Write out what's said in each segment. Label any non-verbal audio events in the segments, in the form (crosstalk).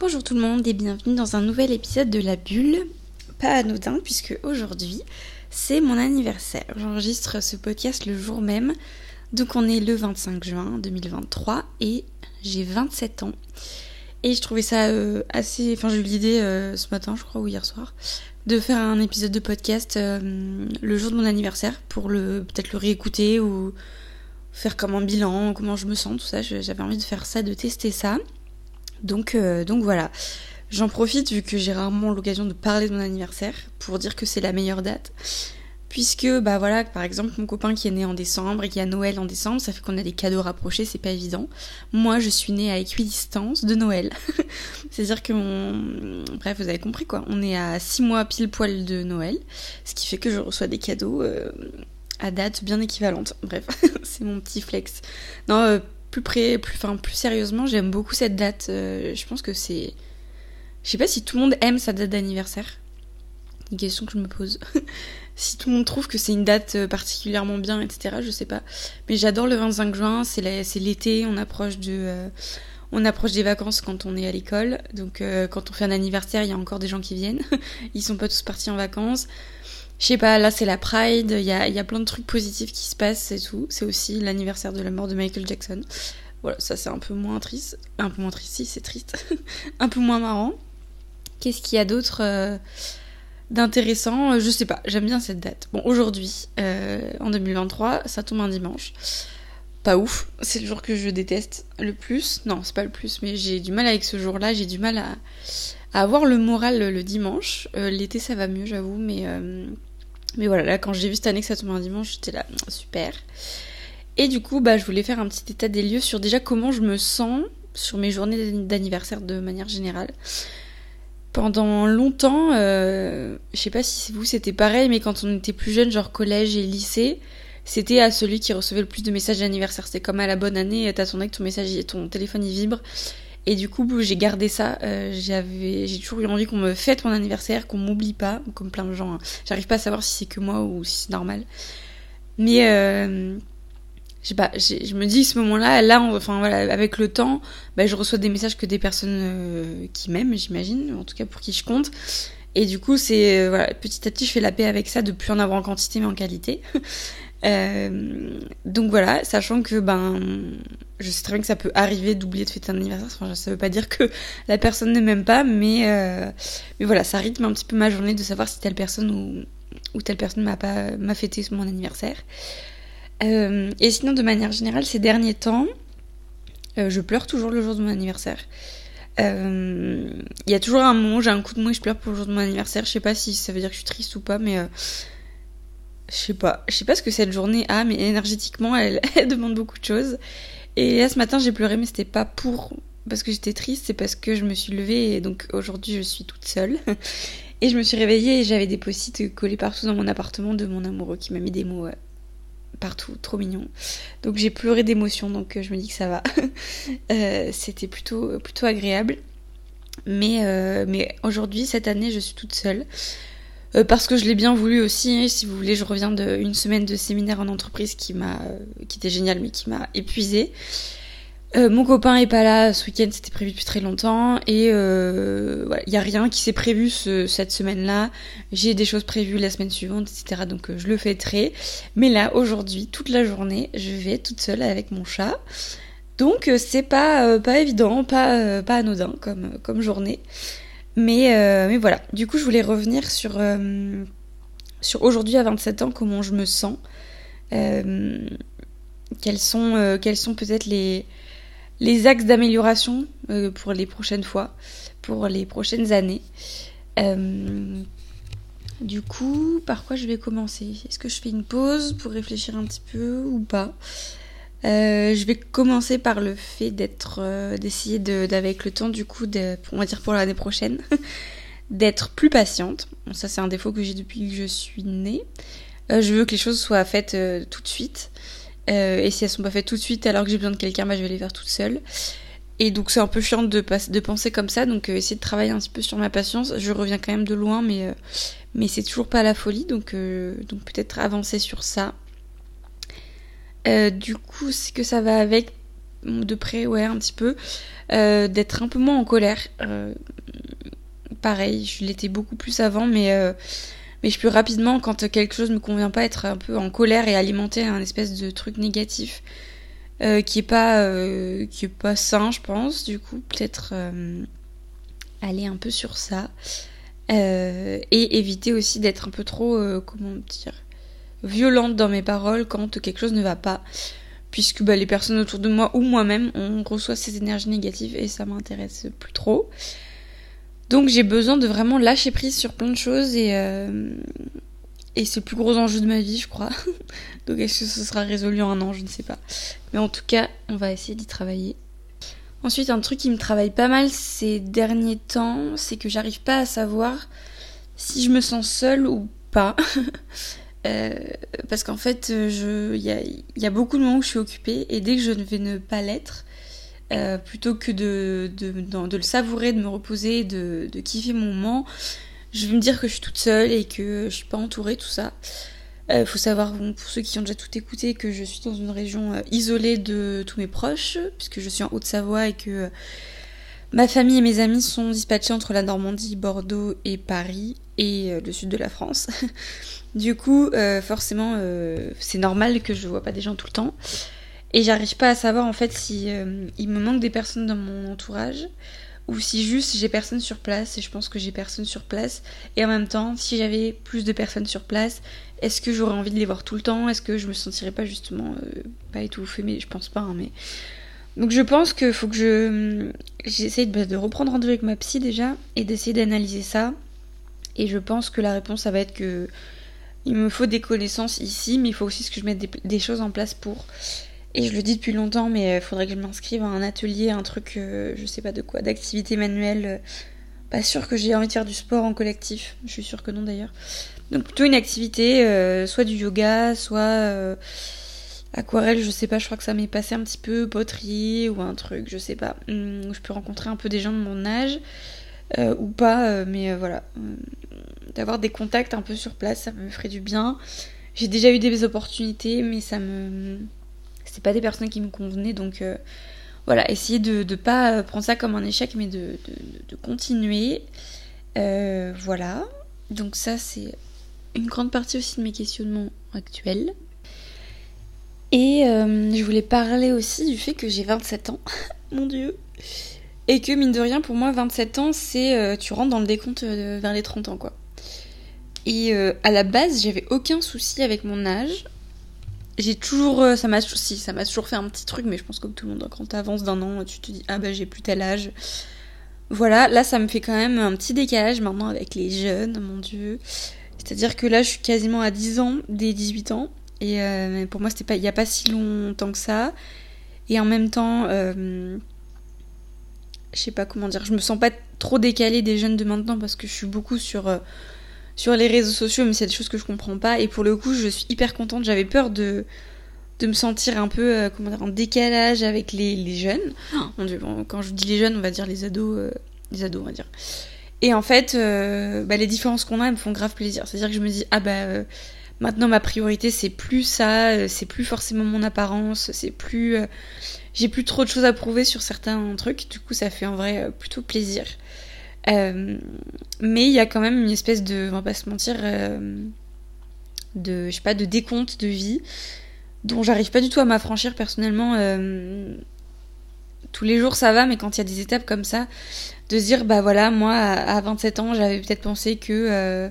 Bonjour tout le monde et bienvenue dans un nouvel épisode de La Bulle. Pas anodin puisque aujourd'hui c'est mon anniversaire. J'enregistre ce podcast le jour même. Donc on est le 25 juin 2023 et j'ai 27 ans. Et je trouvais ça euh, assez... Enfin j'ai eu l'idée euh, ce matin je crois ou hier soir de faire un épisode de podcast euh, le jour de mon anniversaire pour le peut-être le réécouter ou faire comme un bilan, comment je me sens, tout ça. J'avais envie de faire ça, de tester ça. Donc, euh, donc voilà. J'en profite vu que j'ai rarement l'occasion de parler de mon anniversaire pour dire que c'est la meilleure date. Puisque, bah voilà, par exemple, mon copain qui est né en décembre et qui a Noël en décembre, ça fait qu'on a des cadeaux rapprochés, c'est pas évident. Moi, je suis née à équidistance de Noël. (laughs) C'est-à-dire que mon... Bref, vous avez compris quoi. On est à 6 mois pile poil de Noël. Ce qui fait que je reçois des cadeaux euh, à date bien équivalente. Bref, (laughs) c'est mon petit flex. Non, euh, plus près, plus, enfin, plus sérieusement, j'aime beaucoup cette date. Euh, je pense que c'est. Je sais pas si tout le monde aime sa date d'anniversaire. Une question que je me pose. (laughs) si tout le monde trouve que c'est une date euh, particulièrement bien, etc., je sais pas. Mais j'adore le 25 juin, c'est l'été, on approche de. on approche des vacances quand on est à l'école. Donc quand on fait un anniversaire, il y a encore des gens qui viennent. (laughs) Ils sont pas tous partis en vacances je sais pas, là c'est la Pride, il y a, y a, plein de trucs positifs qui se passent et tout. C'est aussi l'anniversaire de la mort de Michael Jackson. Voilà, ça c'est un peu moins triste. Un peu moins triste, si c'est triste. (laughs) un peu moins marrant. Qu'est-ce qu'il y a d'autre euh, d'intéressant? Je sais pas, j'aime bien cette date. Bon, aujourd'hui, euh, en 2023, ça tombe un dimanche. Pas ouf, c'est le jour que je déteste le plus. Non, c'est pas le plus, mais j'ai du mal avec ce jour-là, j'ai du mal à, avoir le moral le, dimanche. Euh, l'été ça va mieux, j'avoue, mais mais voilà, là, quand j'ai vu cette année que ça tombait un dimanche, j'étais là, super. Et du coup, bah, je voulais faire un petit état des lieux sur déjà comment je me sens sur mes journées d'anniversaire de manière générale. Pendant longtemps, euh, je sais pas si vous c'était pareil, mais quand on était plus jeune, genre collège et lycée, c'était à celui qui recevait le plus de messages d'anniversaire. C'était comme à la bonne année, ton que ton message, ton téléphone vibre. Et du coup, j'ai gardé ça. Euh, j'avais, j'ai toujours eu envie qu'on me fête mon anniversaire, qu'on m'oublie pas, comme plein de gens. Hein. J'arrive pas à savoir si c'est que moi ou si c'est normal. Mais euh, je pas, je me dis ce moment-là, là, voilà, avec le temps, bah, je reçois des messages que des personnes euh, qui m'aiment, j'imagine, en tout cas pour qui je compte. Et du coup, c'est voilà, petit à petit, je fais la paix avec ça, de plus en avoir en quantité mais en qualité. (laughs) Euh, donc voilà, sachant que ben, je sais très bien que ça peut arriver d'oublier de fêter un anniversaire. Enfin, ça veut pas dire que la personne ne m'aime pas, mais euh, mais voilà, ça rythme un petit peu ma journée de savoir si telle personne ou, ou telle personne m'a pas m'a fêté mon anniversaire. Euh, et sinon, de manière générale, ces derniers temps, je pleure toujours le jour de mon anniversaire. Il y a toujours un moment, j'ai un coup de mou et je pleure pour le jour de mon anniversaire. Je sais pas si ça veut dire que je suis triste ou pas, mais je sais pas, je sais pas ce que cette journée a, mais énergétiquement, (laughs) elle, demande beaucoup de choses. Et là, ce matin, j'ai pleuré, mais c'était pas pour parce que j'étais triste, c'est parce que je me suis levée et donc aujourd'hui, je suis toute seule. (laughs) Et je me suis réveillée et j'avais des post-it collés partout dans mon appartement de mon amoureux qui m'a mis des mots partout, trop mignon. Donc j'ai pleuré d'émotion, donc euh, je me dis que ça va. (laughs) Euh, c'était plutôt plutôt agréable. Mais euh, mais aujourd'hui, cette année, je suis toute seule. Euh, parce que je l'ai bien voulu aussi. Si vous voulez, je reviens d'une semaine de séminaire en entreprise qui m'a, euh, qui était génial, mais qui m'a épuisée. Euh, mon copain est pas là ce week-end, c'était prévu depuis très longtemps et il euh, voilà, y a rien qui s'est prévu ce, cette semaine-là. J'ai des choses prévues la semaine suivante, etc. Donc je le fêterai. Mais là, aujourd'hui, toute la journée, je vais toute seule avec mon chat. Donc c'est pas pas évident, pas pas anodin comme comme journée. Mais, euh, mais voilà, du coup je voulais revenir sur, euh, sur aujourd'hui à 27 ans, comment je me sens. Euh, quels sont, sont peut-être les, les axes d'amélioration pour les prochaines fois, pour les prochaines années. du coup, par quoi je vais commencer? Est-ce que je fais une pause pour réfléchir un petit peu ou pas? Euh, je vais commencer par le fait d'être, euh, d'essayer d'avec le temps du coup, de, on va dire pour l'année prochaine, (laughs) d'être plus patiente. ça c'est un défaut que j'ai depuis que je suis née. Euh, je veux que les choses soient faites tout de suite. et si elles sont pas faites tout de suite alors que j'ai besoin de quelqu'un, bah, je vais les faire toute seule. Et donc c'est un peu chiant de, penser comme ça, donc essayer de travailler un petit peu sur ma patience. Je reviens quand même de loin, mais, mais c'est toujours pas la folie, donc peut-être avancer sur ça. Euh, du coup, ce que ça va avec, de près, ouais, un petit peu, d'être un peu moins en colère. pareil, je l'étais beaucoup plus avant, mais je peux rapidement, quand quelque chose me convient pas, être un peu en colère et alimenter un espèce de truc négatif qui est pas qui est pas sain, je pense. Du coup, peut-être aller un peu sur ça. Euh, et éviter aussi d'être un peu trop, euh, comment dire, violente dans mes paroles quand quelque chose ne va pas. Puisque bah, les personnes autour de moi ou moi-même, on reçoit ces énergies négatives et ça m'intéresse plus trop. Donc j'ai besoin de vraiment lâcher prise sur plein de choses et, euh, et c'est le plus gros enjeu de ma vie, je crois. (laughs) Donc est-ce que ce sera résolu en un an Je ne sais pas. Mais en tout cas, on va essayer d'y travailler. Ensuite, un truc qui me travaille pas mal ces derniers temps, c'est que j'arrive pas à savoir si je me sens seule ou pas. (laughs) Euh, parce qu'en fait, il y a, beaucoup de moments où je suis occupée et dès que je ne vais ne pas l'être, euh, plutôt que de, de, de, le savourer, de me reposer, de, de kiffer mon moment, je vais me dire que je suis toute seule et que je suis pas entourée, tout ça. Euh, faut savoir, pour ceux qui ont déjà tout écouté, que je suis dans une région euh, isolée de tous mes proches, puisque je suis en Haute-Savoie et que euh, ma famille et mes amis sont dispatchés entre la Normandie, Bordeaux et Paris et le sud de la France. (laughs) du coup, forcément, c'est normal que je vois pas des gens tout le temps. Et j'arrive pas à savoir en fait si il me manque des personnes dans mon entourage ou si juste j'ai personne sur place et je pense que j'ai personne sur place et en même temps si j'avais plus de personnes sur place est-ce que j'aurais envie de les voir tout le temps? Est-ce que je me sentirais pas justement euh, pas étouffée? Mais je pense pas. Hein, mais donc je pense qu'il faut que je j'essaye de, de, reprendre rendez-vous avec ma psy déjà et d'essayer d'analyser ça. Et je pense que la réponse ça va être que il me faut des connaissances ici, mais il faut aussi que je mette des, choses en place pour. Et je le dis depuis longtemps, mais il faudrait que je m'inscrive à un atelier, un truc, euh, je sais pas de quoi, d'activité manuelle. Pas sûr que j'ai envie de faire du sport en collectif. Je suis sûre que non d'ailleurs. Donc plutôt une activité, euh, soit du yoga, soit euh, aquarelle, je sais pas, je crois que ça m'est passé un petit peu, poterie ou un truc, je sais pas, hum, où je peux rencontrer un peu des gens de mon âge euh, ou pas, mais voilà, d'avoir des contacts un peu sur place, ça me ferait du bien. J'ai déjà eu des opportunités, mais ça me, c'est pas des personnes qui me convenaient, donc voilà, essayer de ne pas prendre ça comme un échec, mais de, de, continuer. voilà. Donc ça, c'est une grande partie aussi de mes questionnements actuels. Et euh, je voulais parler aussi du fait que j'ai 27 ans, (laughs) mon dieu. Et que mine de rien, pour moi, 27 ans, c'est euh, tu rentres dans le décompte euh, vers les 30 ans, quoi. Et à la base, j'avais aucun souci avec mon âge. J'ai toujours, ça m'a si, ça m'a toujours fait un petit truc, mais je pense que tout le monde, quand t'avances d'un an, tu te dis ah bah j'ai plus tel âge. Voilà, là ça me fait quand même un petit décalage maintenant avec les jeunes, mon dieu. C'est-à-dire que là, je suis quasiment à 10 ans des 18 ans. Et euh, pour moi, il n'y a pas si longtemps que ça. Et en même temps, euh, je sais pas comment dire, je me sens pas trop décalée des jeunes de maintenant parce que je suis beaucoup sur, euh, sur les réseaux sociaux, mais c'est des choses que je comprends pas. Et pour le coup, je suis hyper contente. J'avais peur de, de me sentir un peu comment dire, en décalage avec les, les jeunes. Oh, quand je dis les jeunes, on va dire les ados, les ados, on va dire. Et en fait, euh, bah, les différences qu'on a, elles me font grave plaisir. C'est-à-dire que je me dis, ah bah, euh, maintenant ma priorité, c'est plus ça, euh, c'est plus forcément mon apparence, c'est plus. j'ai plus trop de choses à prouver sur certains trucs. Du coup, ça fait en vrai plutôt plaisir. Mais il y a quand même une espèce de, on va pas se mentir, de, je sais pas, de décompte de vie dont j'arrive pas du tout à m'affranchir personnellement. tous les jours ça va, mais quand il y a des étapes comme ça, de se dire bah voilà moi à 27 ans j'avais peut-être pensé que euh,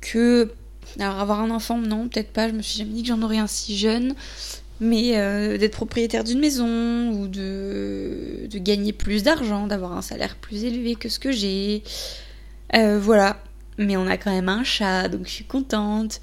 que alors avoir un enfant non peut-être pas je me suis jamais dit que j'en aurais un si jeune mais euh, d'être propriétaire d'une maison ou de, gagner plus d'argent d'avoir un salaire plus élevé que ce que j'ai. Euh, voilà. Mais on a quand même un chat donc je suis contente.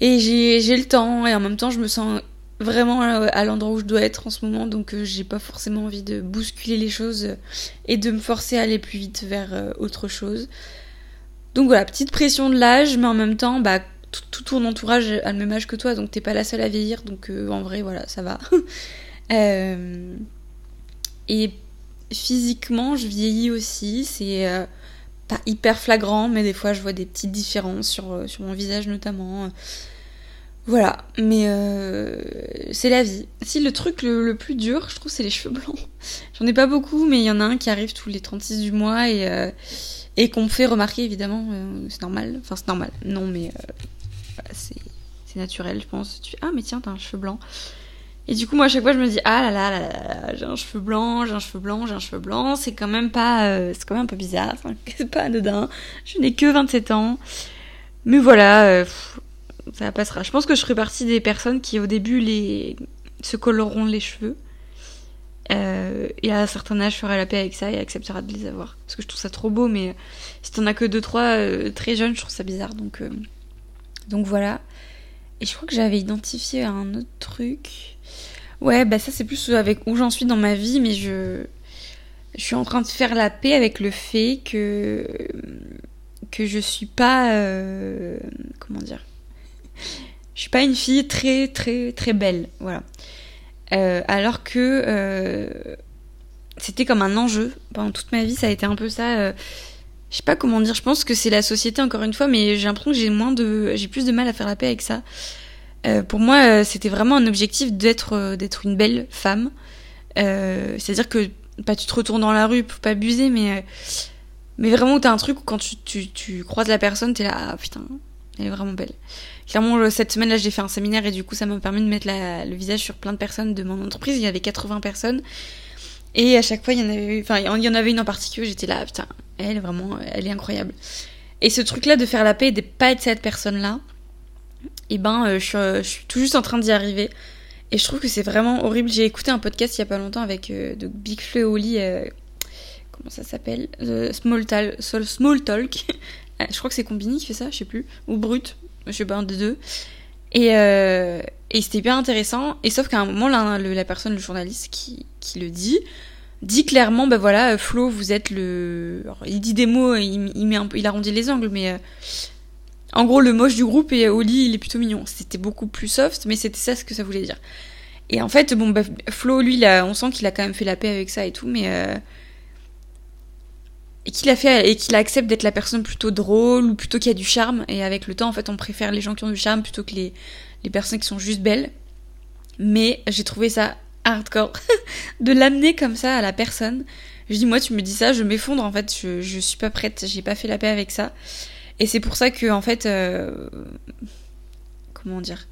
Et j'ai le temps. Et en même temps je me sens vraiment euh, à l'endroit où je dois être en ce moment, donc j'ai pas forcément envie de bousculer les choses et de me forcer à aller plus vite vers autre chose. Donc voilà, petite pression de l'âge, mais en même temps, bah, tout, ton entourage a le même âge que toi, donc t'es pas la seule à vieillir, donc en vrai, voilà, ça va. (laughs) et physiquement, je vieillis aussi, c'est pas hyper flagrant, mais des fois je vois des petites différences sur, mon visage notamment. Voilà, mais euh, c'est la vie. Si le truc le, plus dur, je trouve, c'est les cheveux blancs. (laughs) J'en ai pas beaucoup, mais il y en a un qui arrive tous les 36 du mois et, euh, qu'on fait remarquer, évidemment. Euh, c'est normal. Enfin, c'est normal. Non, mais c'est naturel, je pense. Tu ah, mais tiens, t'as un cheveu blanc. Et du coup, moi, à chaque fois, je me dis, ah là là là là, j'ai un cheveu blanc, j'ai un cheveu blanc, j'ai un cheveu blanc. C'est quand même pas, c'est quand même un peu bizarre. (laughs) C'est pas anodin. Je n'ai que 27 ans. Mais voilà, ça passera. Je pense que je ferai partie des personnes qui au début se coloreront les cheveux. Euh, et à un certain âge ferai la paix avec ça et acceptera de les avoir. Parce que je trouve ça trop beau, mais si t'en as que 2-3 euh, très jeunes, je trouve ça bizarre. Donc, euh, donc voilà. Et je crois que j'avais identifié un autre truc. Ouais, bah ça c'est plus avec où j'en suis dans ma vie, mais je, suis en train de faire la paix avec le fait que que je suis pas comment dire? Je suis pas une fille très très très belle, voilà. Euh, alors que euh, c'était comme un enjeu pendant toute ma vie, ça a été un peu ça. Euh, je sais pas comment dire. Je pense que c'est la société encore une fois, mais j'ai l'impression que j'ai moins de, j'ai plus de mal à faire la paix avec ça. pour moi, c'était vraiment un objectif d'être d'être une belle femme. C'est-à-dire que pas tu te retournes dans la rue, faut pas abuser, mais mais vraiment t'as un truc où quand tu, tu, tu croises la personne, t'es là, ah, putain, elle est vraiment belle clairement, cette semaine-là, j'ai fait un séminaire et du coup, ça m'a permis de mettre le visage sur plein de personnes de mon entreprise. Il y avait 80 personnes. Et à chaque fois, il y en avait, une en particulier, j'étais là, putain, elle, vraiment, elle est incroyable. Et ce truc-là de faire la paix et de pas être cette personne-là, et eh ben, euh, je, suis, tout juste en train d'y arriver. Et je trouve que c'est vraiment horrible. J'ai écouté un podcast il y a pas longtemps avec euh, Big Flo et Oli, euh, comment ça s'appelle? Small, Talk. Small (laughs) Talk. je crois que c'est Combini qui fait ça, je sais plus. Ou Brut, je sais pas, un des deux. Et, euh, et c'était bien intéressant. Et sauf qu'à un moment, la personne, le journaliste qui, qui le dit, dit clairement, ben voilà, Flo, vous êtes le. il dit des mots, il, il, arrondit les angles, mais. Euh, en gros, le moche du groupe et Oli, il est plutôt mignon. C'était beaucoup plus soft, mais c'était ça ce que ça voulait dire. Et en fait, bon, bah, Flo, lui, on sent qu'il a quand même fait la paix avec ça et tout, mais. Euh, et qu'il a fait et qu'il accepte d'être la personne plutôt drôle ou plutôt qui a du charme et avec le temps en fait on préfère les gens qui ont du charme plutôt que les, les personnes qui sont juste belles mais j'ai trouvé ça hardcore. (laughs) De l'amener comme ça à la personne. Je dis moi tu me dis ça je m'effondre en fait. Je, je suis pas prête. J'ai pas fait la paix avec ça. Et c'est pour ça que en fait euh, comment dire?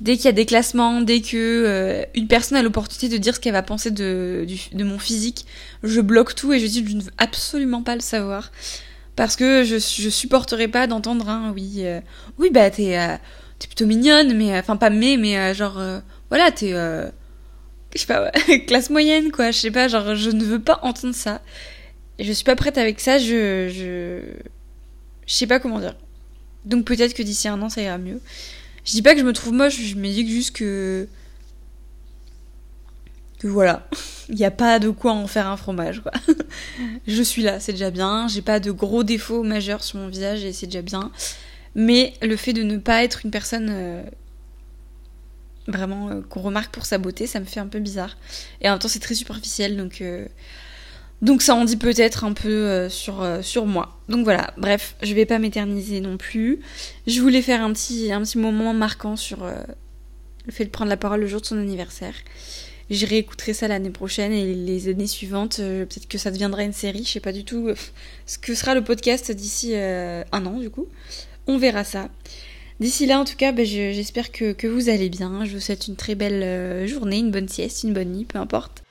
Dès qu'il y a des classements, dès que euh, une personne a l'opportunité de dire ce qu'elle va penser de, de mon physique, je bloque tout et je dis je ne veux absolument pas le savoir. Parce que je, je supporterai pas d'entendre un oui, euh, oui bah t'es euh, t'es plutôt mignonne, mais enfin pas mais, mais genre voilà t'es je sais pas (laughs) classe moyenne quoi, je sais pas genre je ne veux pas entendre ça. Je suis pas prête avec ça, je je je sais pas comment dire. Donc peut-être que d'ici un an ça ira mieux. Je dis pas que je me trouve moche, je me dis juste que. que voilà. (laughs) Il n'y a pas de quoi en faire un fromage, quoi. (laughs) je suis là, c'est déjà bien. J'ai pas de gros défauts majeurs sur mon visage et c'est déjà bien. Mais le fait de ne pas être une personne. Vraiment euh, qu'on remarque pour sa beauté, ça me fait un peu bizarre. Et en même temps, c'est très superficiel, donc. Euh, donc ça en dit peut-être un peu euh, sur, sur moi. Donc voilà, bref, je vais pas m'éterniser non plus. Je voulais faire un petit, un petit moment marquant sur le fait de prendre la parole le jour de son anniversaire. Je réécouterai ça l'année prochaine et les années suivantes, peut-être que ça deviendra une série. Je sais pas du tout ce que sera le podcast d'ici un an du coup. On verra ça. D'ici là, en tout cas, bah, j'espère que, que, vous allez bien. Je vous souhaite une très belle journée, une bonne sieste, une bonne nuit, peu importe.